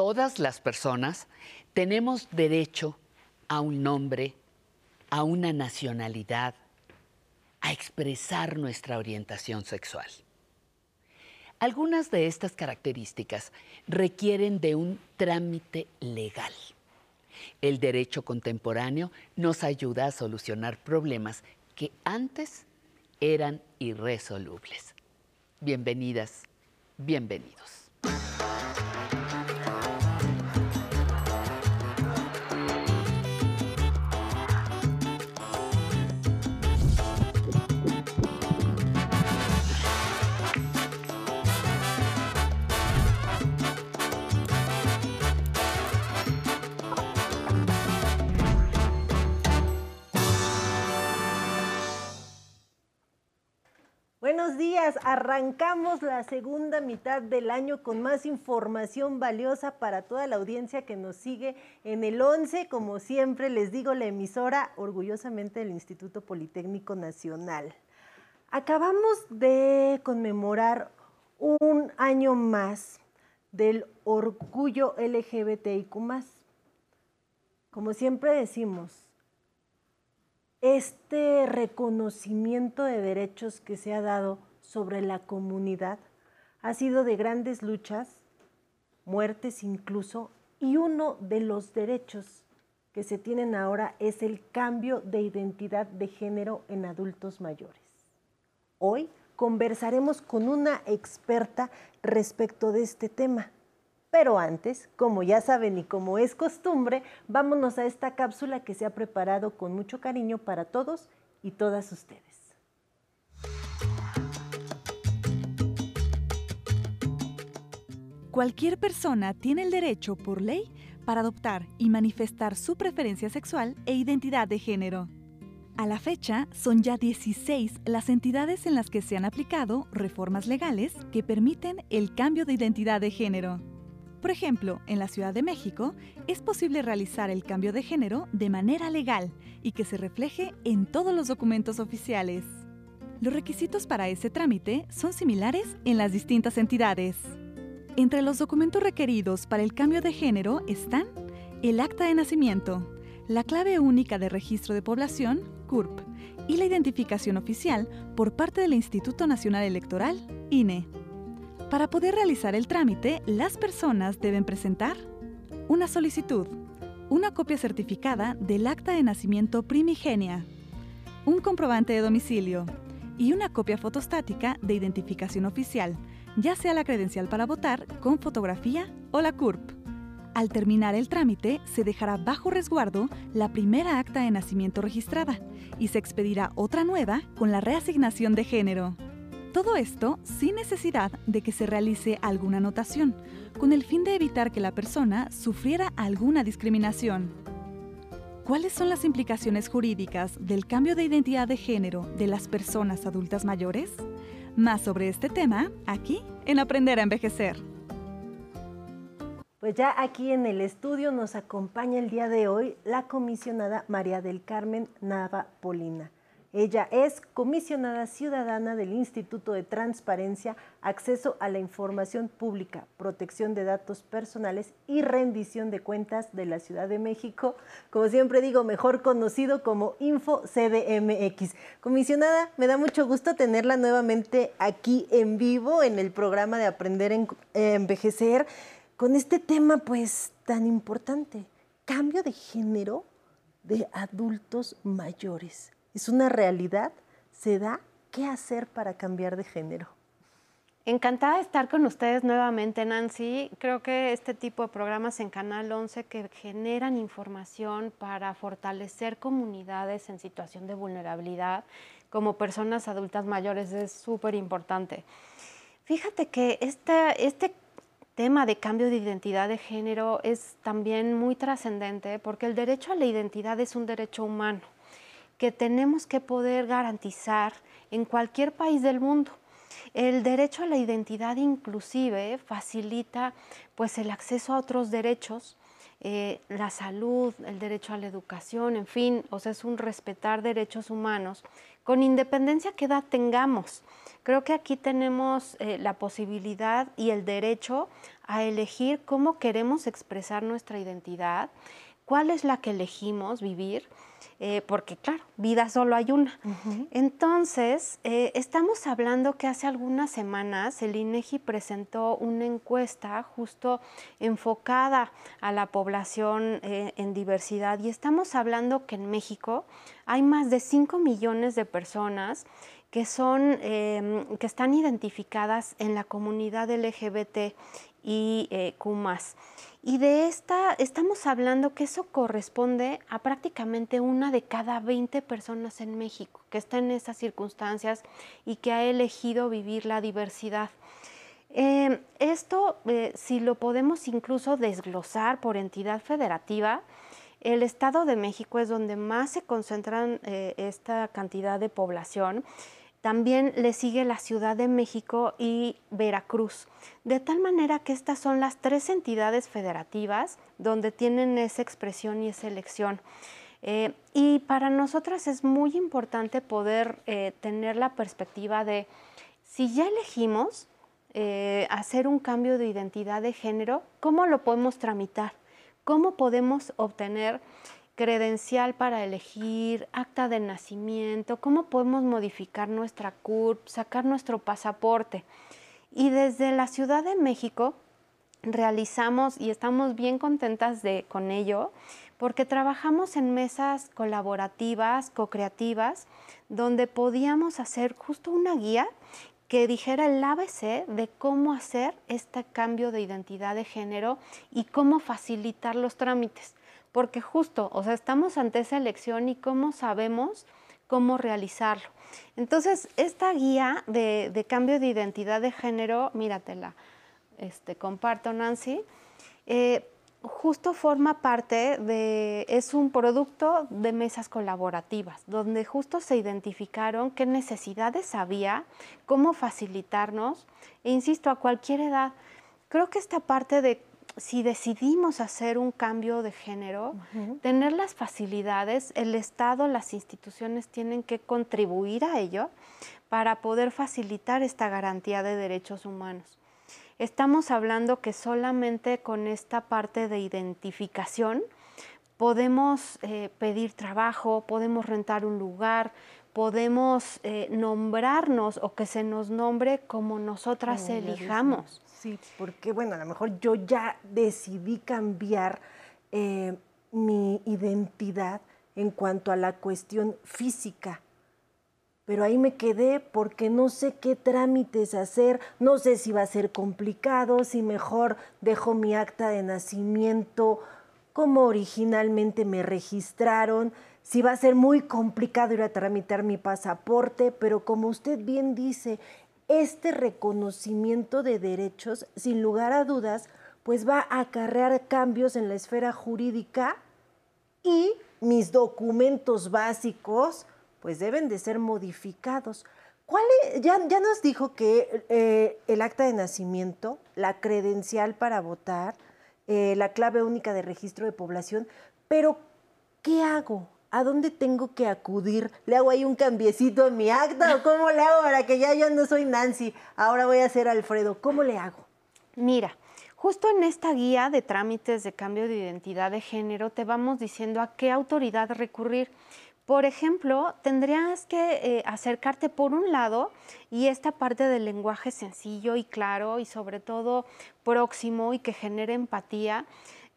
todas las personas tenemos derecho a un nombre, a una nacionalidad, a expresar nuestra orientación sexual. Algunas de estas características requieren de un trámite legal. El derecho contemporáneo nos ayuda a solucionar problemas que antes eran irresolubles. Bienvenidas, bienvenidos. Buenos días, arrancamos la segunda mitad del año con más información valiosa para toda la audiencia que nos sigue en el 11, como siempre les digo, la emisora orgullosamente del Instituto Politécnico Nacional. Acabamos de conmemorar un año más del orgullo LGBTIQ. Como siempre decimos, este reconocimiento de derechos que se ha dado sobre la comunidad ha sido de grandes luchas, muertes incluso, y uno de los derechos que se tienen ahora es el cambio de identidad de género en adultos mayores. Hoy conversaremos con una experta respecto de este tema. Pero antes, como ya saben y como es costumbre, vámonos a esta cápsula que se ha preparado con mucho cariño para todos y todas ustedes. Cualquier persona tiene el derecho por ley para adoptar y manifestar su preferencia sexual e identidad de género. A la fecha, son ya 16 las entidades en las que se han aplicado reformas legales que permiten el cambio de identidad de género. Por ejemplo, en la Ciudad de México es posible realizar el cambio de género de manera legal y que se refleje en todos los documentos oficiales. Los requisitos para ese trámite son similares en las distintas entidades. Entre los documentos requeridos para el cambio de género están el acta de nacimiento, la clave única de registro de población, CURP, y la identificación oficial por parte del Instituto Nacional Electoral, INE. Para poder realizar el trámite, las personas deben presentar una solicitud, una copia certificada del acta de nacimiento primigenia, un comprobante de domicilio y una copia fotostática de identificación oficial, ya sea la credencial para votar con fotografía o la CURP. Al terminar el trámite, se dejará bajo resguardo la primera acta de nacimiento registrada y se expedirá otra nueva con la reasignación de género. Todo esto sin necesidad de que se realice alguna anotación, con el fin de evitar que la persona sufriera alguna discriminación. ¿Cuáles son las implicaciones jurídicas del cambio de identidad de género de las personas adultas mayores? Más sobre este tema aquí en Aprender a Envejecer. Pues ya aquí en el estudio nos acompaña el día de hoy la comisionada María del Carmen Nava Polina. Ella es comisionada ciudadana del Instituto de Transparencia, Acceso a la Información Pública, Protección de Datos Personales y Rendición de Cuentas de la Ciudad de México, como siempre digo, mejor conocido como Info CDMX. Comisionada, me da mucho gusto tenerla nuevamente aquí en vivo en el programa de Aprender a Envejecer con este tema pues tan importante, cambio de género de adultos mayores es una realidad, se da, ¿qué hacer para cambiar de género? Encantada de estar con ustedes nuevamente, Nancy. Creo que este tipo de programas en Canal 11 que generan información para fortalecer comunidades en situación de vulnerabilidad como personas adultas mayores es súper importante. Fíjate que este, este tema de cambio de identidad de género es también muy trascendente porque el derecho a la identidad es un derecho humano que tenemos que poder garantizar en cualquier país del mundo. El derecho a la identidad inclusive facilita pues el acceso a otros derechos eh, la salud, el derecho a la educación, en fin, o sea, es un respetar derechos humanos con independencia que edad tengamos. Creo que aquí tenemos eh, la posibilidad y el derecho a elegir cómo queremos expresar nuestra identidad, cuál es la que elegimos vivir eh, porque claro, vida solo hay una. Entonces, eh, estamos hablando que hace algunas semanas el INEGI presentó una encuesta justo enfocada a la población eh, en diversidad y estamos hablando que en México hay más de 5 millones de personas que son que están identificadas en la comunidad LGBT y Q+. Y de esta estamos hablando que eso corresponde a prácticamente una de cada 20 personas en México que está en esas circunstancias y que ha elegido vivir la diversidad. Em, esto, eh, si lo podemos incluso desglosar por entidad federativa, el Estado de México es donde más se concentran eh, esta cantidad de población también le sigue la Ciudad de México y Veracruz, de tal manera que estas son las tres entidades federativas donde tienen esa expresión y esa elección. Eh, y para nosotras es muy importante poder eh, tener la perspectiva de si ya elegimos eh, hacer un cambio de identidad de género, ¿cómo lo podemos tramitar? ¿Cómo podemos obtener credencial para elegir, acta de nacimiento, cómo podemos modificar nuestra CURP, sacar nuestro pasaporte. Y desde la Ciudad de México realizamos y estamos bien contentas de, con ello porque trabajamos en mesas colaborativas, co-creativas, donde podíamos hacer justo una guía que dijera el ABC de cómo hacer este cambio de identidad de género y cómo facilitar los trámites porque justo, o sea, estamos ante esa elección y cómo sabemos cómo realizarlo. Entonces, esta guía de, cambio de identidad de género, míratela, este, comparto Nancy, eh, justo forma parte de, es un producto de mesas colaborativas, donde justo se identificaron qué necesidades había, cómo facilitarnos, e insisto, a cualquier edad. Creo que esta parte de si decidimos hacer un cambio de género, tener las facilidades, el Estado, las instituciones tienen que contribuir a ello para poder facilitar esta garantía de derechos humanos. Estamos hablando que solamente con esta parte de identificación podemos eh, pedir trabajo, podemos rentar un lugar, podemos eh, nombrarnos o que se nos nombre como nosotras elijamos. Sí, porque bueno, a lo mejor yo ya decidí cambiar eh, mi identidad en cuanto a la cuestión física. Pero ahí me quedé porque no sé qué trámites hacer, no sé si va a ser complicado, si mejor dejo mi acta de nacimiento como originalmente me registraron, si va a ser muy complicado ir a tramitar mi pasaporte, pero como usted bien dice, este reconocimiento de derechos, sin lugar a dudas, pues va a acarrear cambios en la esfera jurídica y mis documentos básicos pues deben de ser modificados. ¿Cuál ya, nos dijo que eh, el acta de nacimiento, la credencial para votar, eh, la clave única de registro de población, pero ¿qué hago? ¿A dónde tengo que acudir? ¿Le hago ahí un cambiecito en mi acta o cómo le hago para que ya yo no soy Nancy, ahora voy a ser Alfredo? ¿Cómo le hago? Mira, justo en esta guía de trámites de cambio de identidad de género te vamos diciendo a qué autoridad recurrir. Por ejemplo, tendrías que eh, acercarte por un lado y esta parte del lenguaje sencillo y claro y sobre todo próximo y que genere empatía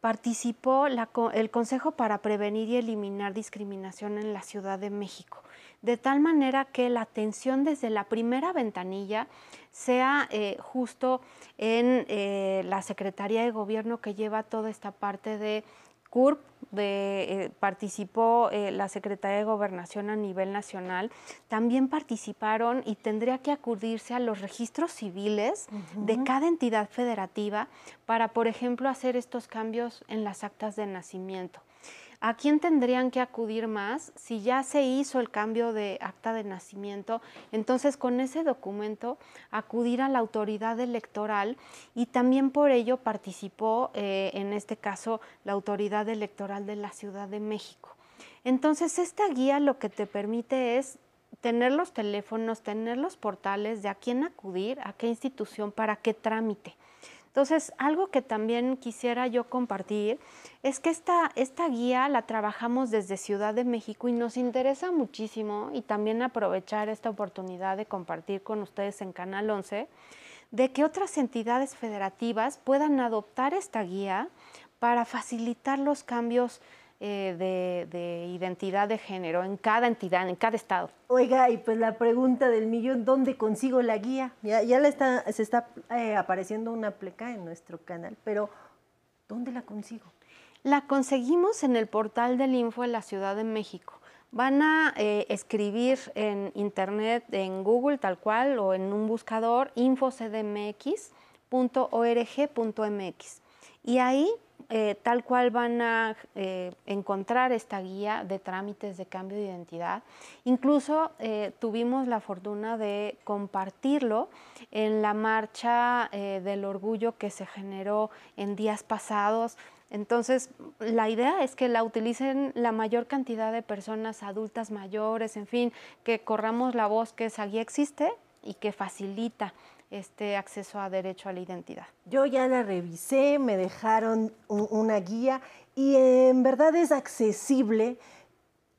participó el Consejo para Prevenir y Eliminar Discriminación en la Ciudad de México, de tal manera que la atención desde la primera ventanilla sea eh, justo en eh, la Secretaría de Gobierno que lleva toda esta parte de CURP, de, eh, participó eh, la Secretaría de Gobernación a nivel nacional, también participaron y tendría que acudirse a los registros civiles de cada entidad federativa para, por ejemplo, hacer estos cambios en las actas de nacimiento. ¿A quién tendrían que acudir más? Si ya se hizo el cambio de acta de nacimiento, entonces con ese documento acudir a la autoridad electoral y también por ello participó, eh, en este caso, la autoridad electoral de la Ciudad de México. Entonces, esta guía lo que te permite es tener los teléfonos, tener los portales de a quién acudir, a qué institución, para qué trámite. Entonces, algo que también quisiera yo compartir es que esta, esta guía la trabajamos desde Ciudad de México y nos interesa muchísimo y también aprovechar esta oportunidad de compartir con ustedes en Canal 11 de que otras entidades federativas puedan adoptar esta guía para facilitar los cambios eh, de, identidad de género en cada entidad, en cada estado. Oiga, y pues la pregunta del millón, ¿dónde consigo la guía? Ya, ya está, se está eh, apareciendo una pleca en nuestro canal, pero ¿dónde la consigo? La conseguimos en el portal del Info de la Ciudad de México. Van a eh, escribir en internet, en Google tal cual, o en un buscador, infocdmx.org.mx. Y ahí eh, tal cual van a eh, encontrar esta guía de trámites de cambio de identidad. Incluso eh, tuvimos la fortuna de compartirlo en la marcha del orgullo que se generó en días pasados. Entonces, la idea es que la utilicen la mayor cantidad de personas adultas mayores, en fin, que corramos la voz que esa guía existe y que facilita este acceso a derecho a la identidad. Yo ya la revisé, me dejaron una guía y en verdad es accesible,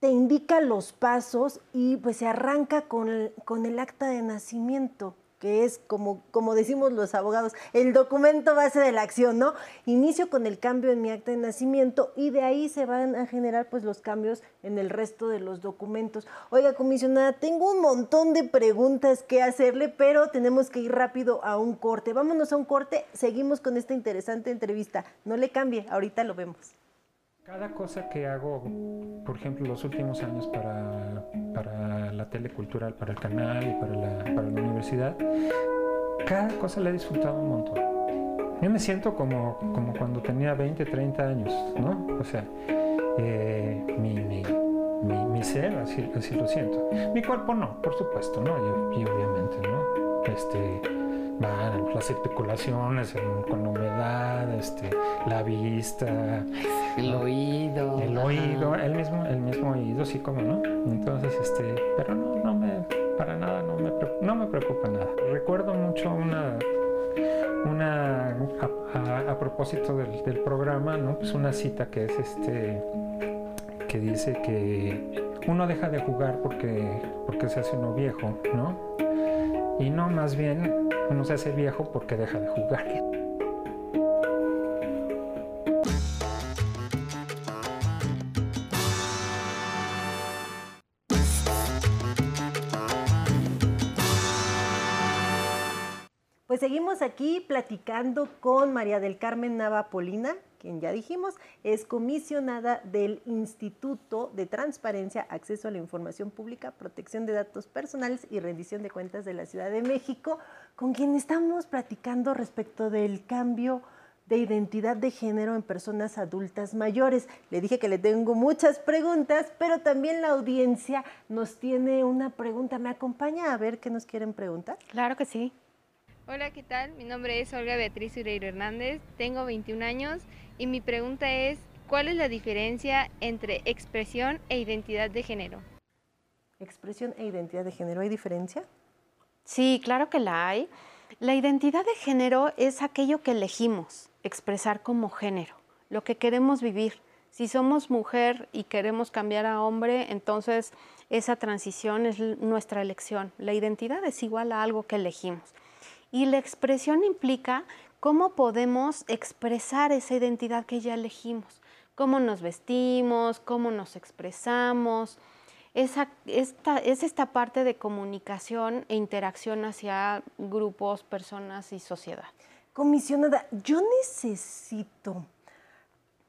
te indica los pasos y pues se arranca con con el acta de nacimiento que es como, como decimos los abogados, el documento base de la acción, ¿no? Inicio con el cambio en mi acta de nacimiento y de ahí se van a generar pues los cambios en el resto de los documentos. Oiga, comisionada, tengo un montón de preguntas que hacerle, pero tenemos que ir rápido a un corte. Vámonos a un corte, seguimos con esta interesante entrevista. No le cambie, ahorita lo vemos. Cada cosa que hago, por ejemplo, los últimos años para, para la telecultural, para el canal y para la, para la universidad, cada cosa la he disfrutado un montón. Yo me siento como, como cuando tenía 20, 30 años, ¿no? O sea, eh, mi, mi, mi, ser, así, así lo siento. Mi cuerpo no, por supuesto, ¿no? Y obviamente, ¿no? Este, las especulaciones con la humedad, este, la vista, el oído, el oído, el mismo, el mismo oído, sí como no. Entonces, este, pero no, no me, para nada, no me, no me preocupa nada. Recuerdo mucho una, una, a, propósito del, del, programa, ¿no? Pues una cita que es este, que dice que uno deja de jugar porque, porque se hace uno viejo, ¿no? Y no, más bien uno se hace viejo porque deja de jugar. Pues seguimos aquí platicando con María del Carmen Nava Polina, quien ya dijimos es comisionada del Instituto de Transparencia, Acceso a la Información Pública, Protección de Datos Personales y Rendición de Cuentas de la Ciudad de México, con quien estamos platicando respecto del cambio de identidad de género en personas adultas mayores. Le dije que le tengo muchas preguntas, pero también la audiencia nos tiene una pregunta. ¿Me acompaña a ver qué nos quieren preguntar? Claro que sí. Hola, ¿qué tal? Mi nombre es Olga Beatriz Ureiro Hernández, tengo 21 años y mi pregunta es, ¿cuál es la diferencia entre expresión e identidad de género? Expresión e identidad de género, ¿hay diferencia? Sí, claro que la hay. La identidad de género es aquello que elegimos expresar como género, lo que queremos vivir. Si somos mujer y queremos cambiar a hombre, entonces esa transición es nuestra elección. La identidad es igual a algo que elegimos. Y la expresión implica cómo podemos expresar esa identidad que ya elegimos, cómo nos vestimos, cómo nos expresamos. Esa, esta, es esta parte de comunicación e interacción hacia grupos, personas y sociedad. Comisionada, yo necesito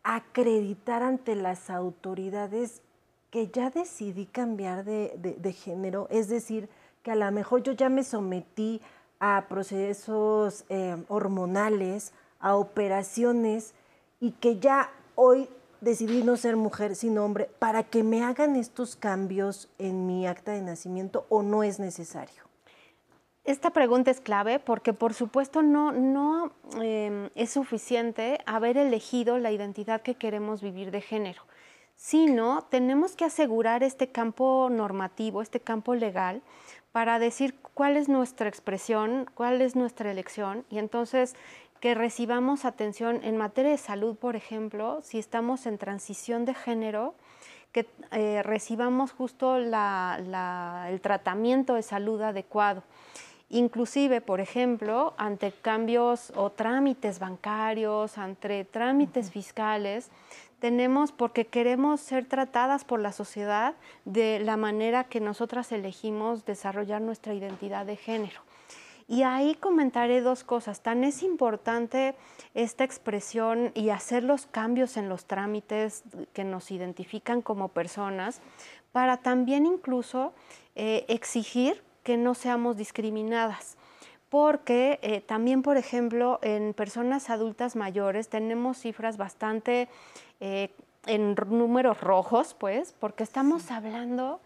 acreditar ante las autoridades que ya decidí cambiar de, de género, es decir, que a lo mejor yo ya me sometí a procesos eh, hormonales, a operaciones y que ya hoy decidí no ser mujer sino hombre para que me hagan estos cambios en mi acta de nacimiento o no es necesario? Esta pregunta es clave porque por supuesto no, no em, es suficiente haber elegido la identidad que queremos vivir de género, sino tenemos que asegurar este campo normativo, este campo legal, para decir cuál es nuestra expresión, cuál es nuestra elección y entonces que recibamos atención en materia de salud, por ejemplo, si estamos en transición de género, que eh, recibamos justo el tratamiento de salud adecuado. Inclusive, por ejemplo, ante cambios o trámites bancarios, ante trámites fiscales, tenemos porque queremos ser tratadas por la sociedad de la manera que nosotras elegimos desarrollar nuestra identidad de género. Y ahí comentaré dos cosas. Tan es importante esta expresión y hacer los cambios en los trámites que nos identifican como personas para también incluso eh, exigir que no seamos discriminadas. Porque eh, también, por ejemplo, en personas adultas mayores tenemos cifras bastante eh, en números rojos, pues, porque estamos hablando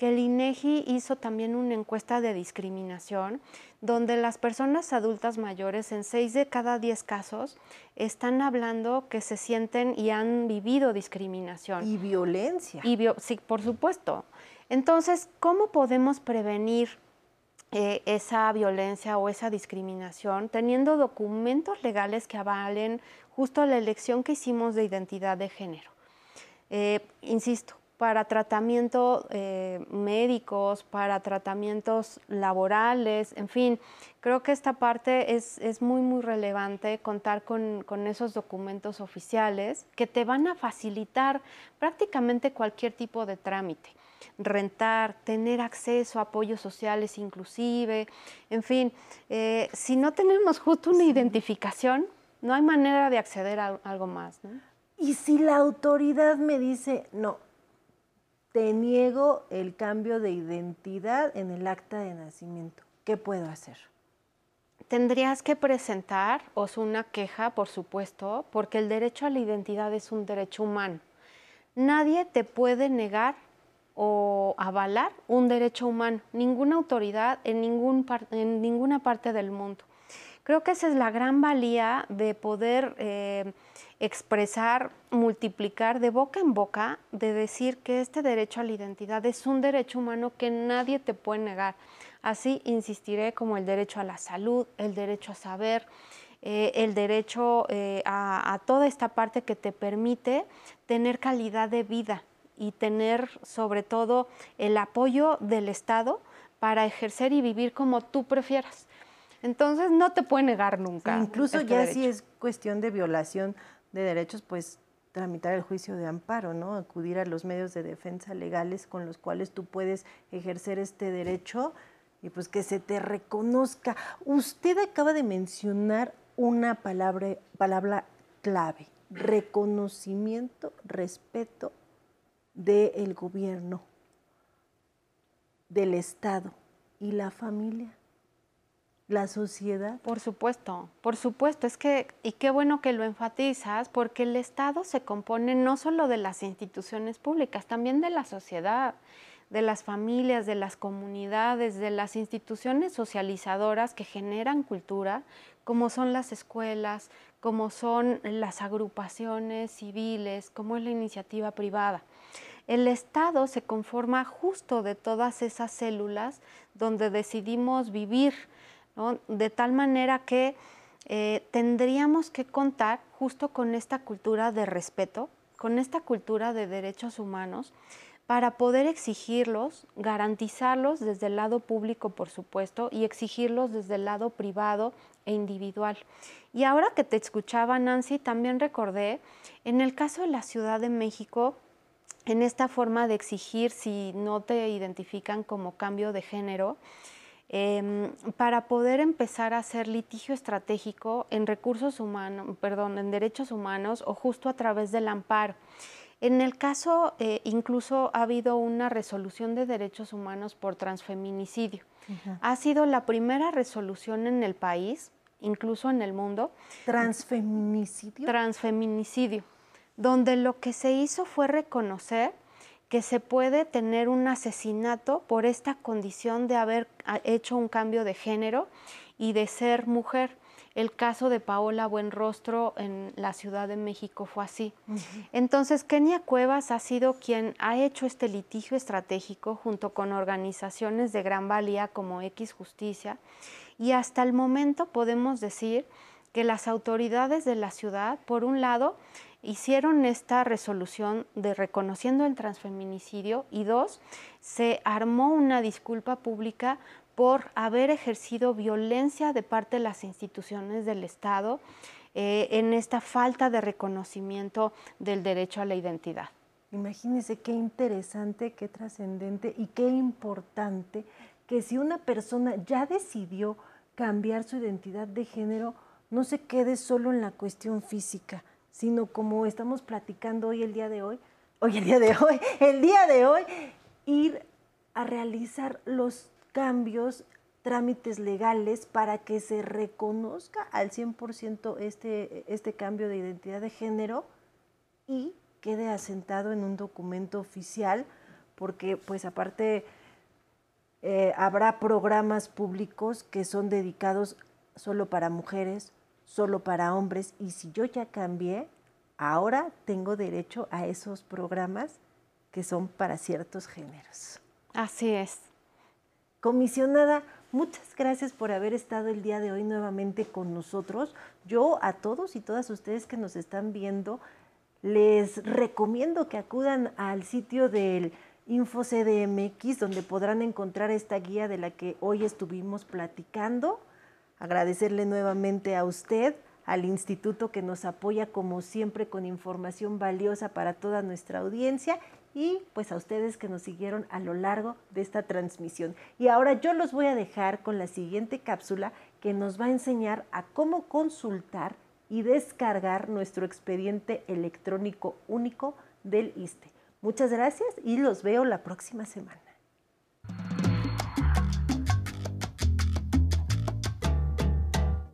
que el INEGI hizo también una encuesta de discriminación donde las personas adultas mayores en seis de cada diez casos están hablando que se sienten y han vivido discriminación. Y violencia. Y sí, por supuesto. Entonces, ¿cómo podemos prevenir eh, esa violencia o esa discriminación teniendo documentos legales que avalen justo la elección que hicimos de identidad de género? Eh, insisto, para tratamiento eh, médicos, para tratamientos laborales, en fin, creo que esta parte es, muy, muy relevante contar con, esos documentos oficiales que te van a facilitar prácticamente cualquier tipo de trámite rentar, tener acceso a apoyos sociales inclusive, en fin, eh, si no tenemos justo una identificación, no hay manera de acceder a algo más. Y si la autoridad me dice, no, te niego el cambio de identidad en el acta de nacimiento. ¿Qué puedo hacer? Tendrías que presentar una queja, por supuesto, porque el derecho a la identidad es un derecho humano. Nadie te puede negar o avalar un derecho humano, ninguna autoridad en, ningún en ninguna parte del mundo. Creo que esa es la gran valía de poder eh, expresar, multiplicar de boca en boca, de decir que este derecho a la identidad es un derecho humano que nadie te puede negar. Así insistiré como el derecho a la salud, el derecho a saber, eh, el derecho eh, a, toda esta parte que te permite tener calidad de vida y tener sobre todo el apoyo del Estado para ejercer y vivir como tú prefieras. Entonces no te puede negar nunca. incluso este ya si es cuestión de violación de derechos, pues tramitar el juicio de amparo, ¿no? Acudir a los medios de defensa legales con los cuales tú puedes ejercer este derecho y pues que se te reconozca. Usted acaba de mencionar una palabra, palabra clave, reconocimiento, respeto del gobierno, del Estado y la familia la sociedad. Por supuesto, por supuesto, es que, y qué bueno que lo enfatizas, porque el Estado se compone no solo de las instituciones públicas, también de la sociedad, de las familias, de las comunidades, de las instituciones socializadoras que generan cultura, como son las escuelas, como son las agrupaciones civiles, como es la iniciativa privada. El Estado se conforma justo de todas esas células donde decidimos vivir, de tal manera que eh, tendríamos que contar justo con esta cultura de respeto, con esta cultura de derechos humanos, para poder exigirlos, garantizarlos desde el lado público, por supuesto, y exigirlos desde el lado privado e individual. Y ahora que te escuchaba, Nancy, también recordé, en el caso de la Ciudad de México, en esta forma de exigir si no te identifican como cambio de género, Em, para poder empezar a hacer litigio estratégico en recursos humanos, perdón, en derechos humanos o justo a través del amparo. En el caso, eh, incluso ha habido una resolución de derechos humanos por transfeminicidio. Ha sido la primera resolución en el país, incluso en el mundo. ¿Transfeminicidio? Transfeminicidio donde lo que se hizo fue reconocer que se puede tener un asesinato por esta condición de haber ah, hecho un cambio de género y de ser mujer. El caso de Paola Buenrostro en la Ciudad de México fue así. Entonces, Kenia Cuevas ha sido quien ha hecho este litigio estratégico junto con organizaciones de gran valía como X Justicia y hasta el momento podemos decir que las autoridades de la ciudad, por un lado, hicieron esta resolución de reconociendo el transfeminicidio y dos, se armó una disculpa pública por haber ejercido violencia de parte de las instituciones del Estado eh, en esta falta de reconocimiento del derecho a la identidad. Imagínense qué interesante, qué trascendente y qué importante que si una persona ya decidió cambiar su identidad de género, no se quede solo en la cuestión física, sino como estamos platicando hoy, el día de hoy, hoy el día de hoy, el día de hoy, ir a realizar los cambios, trámites legales para que se reconozca al 100% este, este cambio de identidad de género y quede asentado en un documento oficial, porque pues aparte eh, habrá programas públicos que son dedicados solo para mujeres, solo para hombres y si yo ya cambié, ahora tengo derecho a esos programas que son para ciertos géneros. Así es. Comisionada, muchas gracias por haber estado el día de hoy nuevamente con nosotros. Yo a todos y todas ustedes que nos están viendo, les recomiendo que acudan al sitio del InfoCDMX, donde podrán encontrar esta guía de la que hoy estuvimos platicando Agradecerle nuevamente a usted, al instituto que nos apoya como siempre con información valiosa para toda nuestra audiencia y pues a ustedes que nos siguieron a lo largo de esta transmisión. Y ahora yo los voy a dejar con la siguiente cápsula que nos va a enseñar a cómo consultar y descargar nuestro expediente electrónico único del ISTE. Muchas gracias y los veo la próxima semana.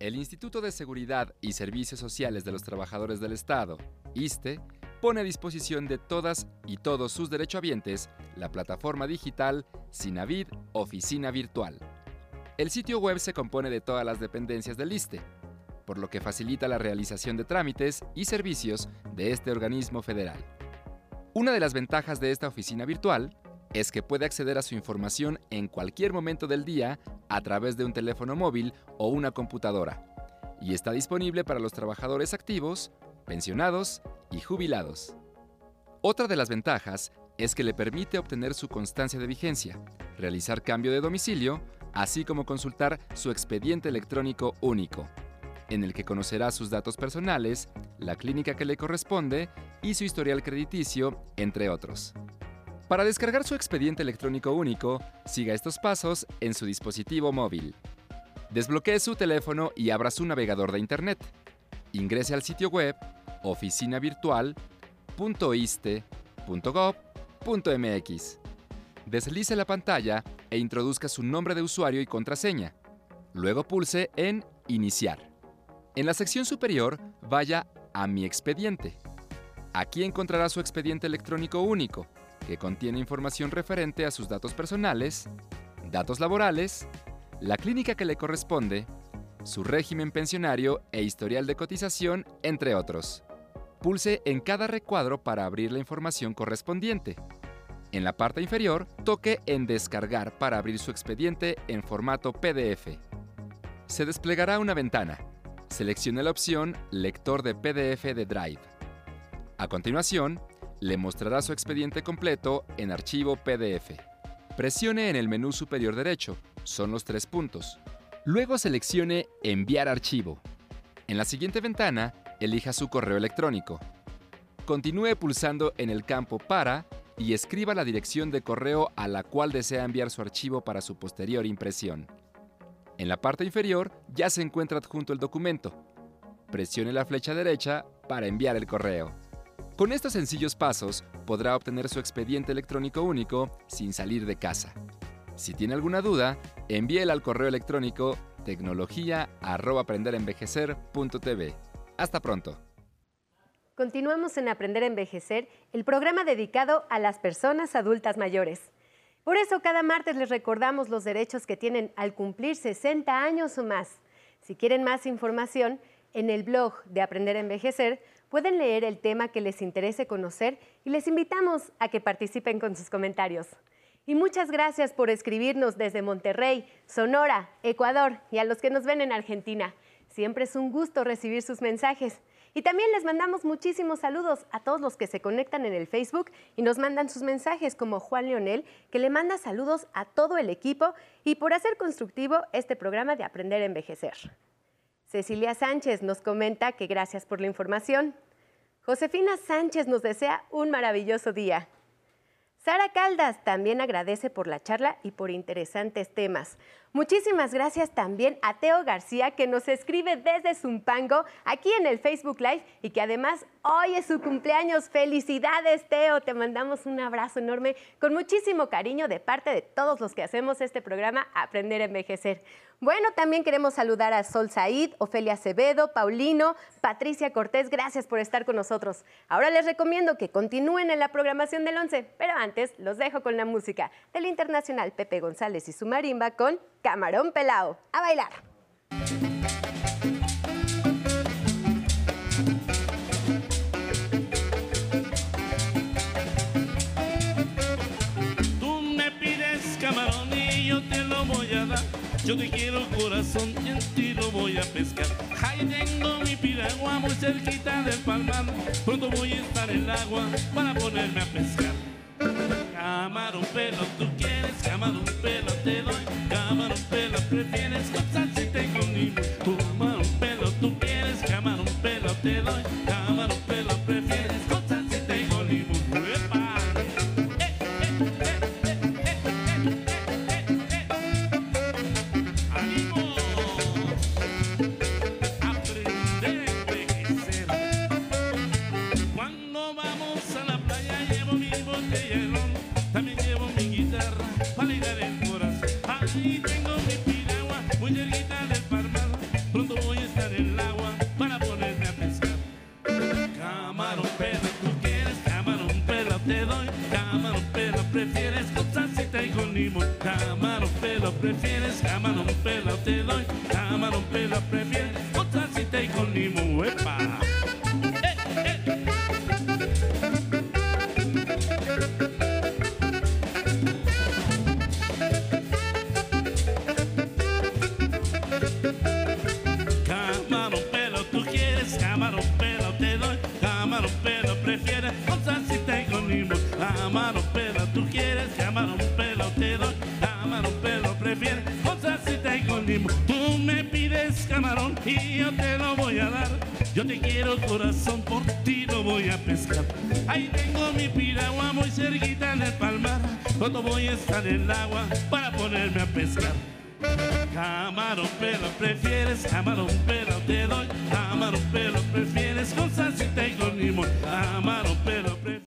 El Instituto de Seguridad y Servicios Sociales de los Trabajadores del Estado, ISTE, pone a disposición de todas y todos sus derechohabientes la plataforma digital Sinavid Oficina Virtual. El sitio web se compone de todas las dependencias del ISTE, por lo que facilita la realización de trámites y servicios de este organismo federal. Una de las ventajas de esta oficina virtual es que puede acceder a su información en cualquier momento del día a través de un teléfono móvil o una computadora, y está disponible para los trabajadores activos, pensionados y jubilados. Otra de las ventajas es que le permite obtener su constancia de vigencia, realizar cambio de domicilio, así como consultar su expediente electrónico único, en el que conocerá sus datos personales, la clínica que le corresponde y su historial crediticio, entre otros. Para descargar su expediente electrónico único, siga estos pasos en su dispositivo móvil. Desbloquee su teléfono y abra su navegador de Internet. Ingrese al sitio web oficinavirtual.iste.gov.mx. Deslice la pantalla e introduzca su nombre de usuario y contraseña. Luego pulse en Iniciar. En la sección superior, vaya a Mi expediente. Aquí encontrará su expediente electrónico único que contiene información referente a sus datos personales, datos laborales, la clínica que le corresponde, su régimen pensionario e historial de cotización, entre otros. Pulse en cada recuadro para abrir la información correspondiente. En la parte inferior, toque en Descargar para abrir su expediente en formato PDF. Se desplegará una ventana. Seleccione la opción Lector de PDF de Drive. A continuación, le mostrará su expediente completo en archivo PDF. Presione en el menú superior derecho, son los tres puntos. Luego seleccione Enviar archivo. En la siguiente ventana, elija su correo electrónico. Continúe pulsando en el campo Para y escriba la dirección de correo a la cual desea enviar su archivo para su posterior impresión. En la parte inferior ya se encuentra adjunto el documento. Presione la flecha derecha para enviar el correo. Con estos sencillos pasos podrá obtener su expediente electrónico único sin salir de casa. Si tiene alguna duda, envíela al correo electrónico tecnología.aprenderenvejecer.tv. Hasta pronto. Continuamos en Aprender a Envejecer, el programa dedicado a las personas adultas mayores. Por eso cada martes les recordamos los derechos que tienen al cumplir 60 años o más. Si quieren más información, en el blog de Aprender a Envejecer pueden leer el tema que les interese conocer y les invitamos a que participen con sus comentarios. Y muchas gracias por escribirnos desde Monterrey, Sonora, Ecuador y a los que nos ven en Argentina. Siempre es un gusto recibir sus mensajes. Y también les mandamos muchísimos saludos a todos los que se conectan en el Facebook y nos mandan sus mensajes, como Juan Leonel, que le manda saludos a todo el equipo y por hacer constructivo este programa de Aprender a Envejecer. Cecilia Sánchez nos comenta que gracias por la información. Josefina Sánchez nos desea un maravilloso día. Sara Caldas también agradece por la charla y por interesantes temas. Muchísimas gracias también a Teo García que nos escribe desde Zumpango aquí en el Facebook Live y que además hoy es su cumpleaños. Felicidades Teo, te mandamos un abrazo enorme con muchísimo cariño de parte de todos los que hacemos este programa Aprender a Envejecer. Bueno, también queremos saludar a Sol Said, Ofelia Acevedo, Paulino, Patricia Cortés, gracias por estar con nosotros. Ahora les recomiendo que continúen en la programación del 11, pero antes los dejo con la música del internacional Pepe González y su marimba con Camarón Pelao. A bailar. Tú me pides camarón y yo te lo voy a dar. Yo te quiero corazón y en ti lo voy a pescar. Ahí tengo mi piragua muy cerquita del palmar. Pronto voy a estar en el agua para ponerme a pescar. Camarón pelo, tú quieres, camarón pelo te doy. Camarón pelo prefieres con salsita y con limón. Camarón pelo, tú quieres, camarón pelo te doy. Camarón pelo prefieres con salsita y con pelo, tú quieres, pelo te doy, camarón pelo prefieres con salsita y con limón. Camarón pelo, tú quieres, camarón corazón, por ti lo voy a pescar. Ahí tengo mi piragua muy cerquita en el palmar. Pronto voy a estar en el agua para ponerme a pescar. Camarón pelo prefieres, camarón pelo te doy, camarón pelo prefieres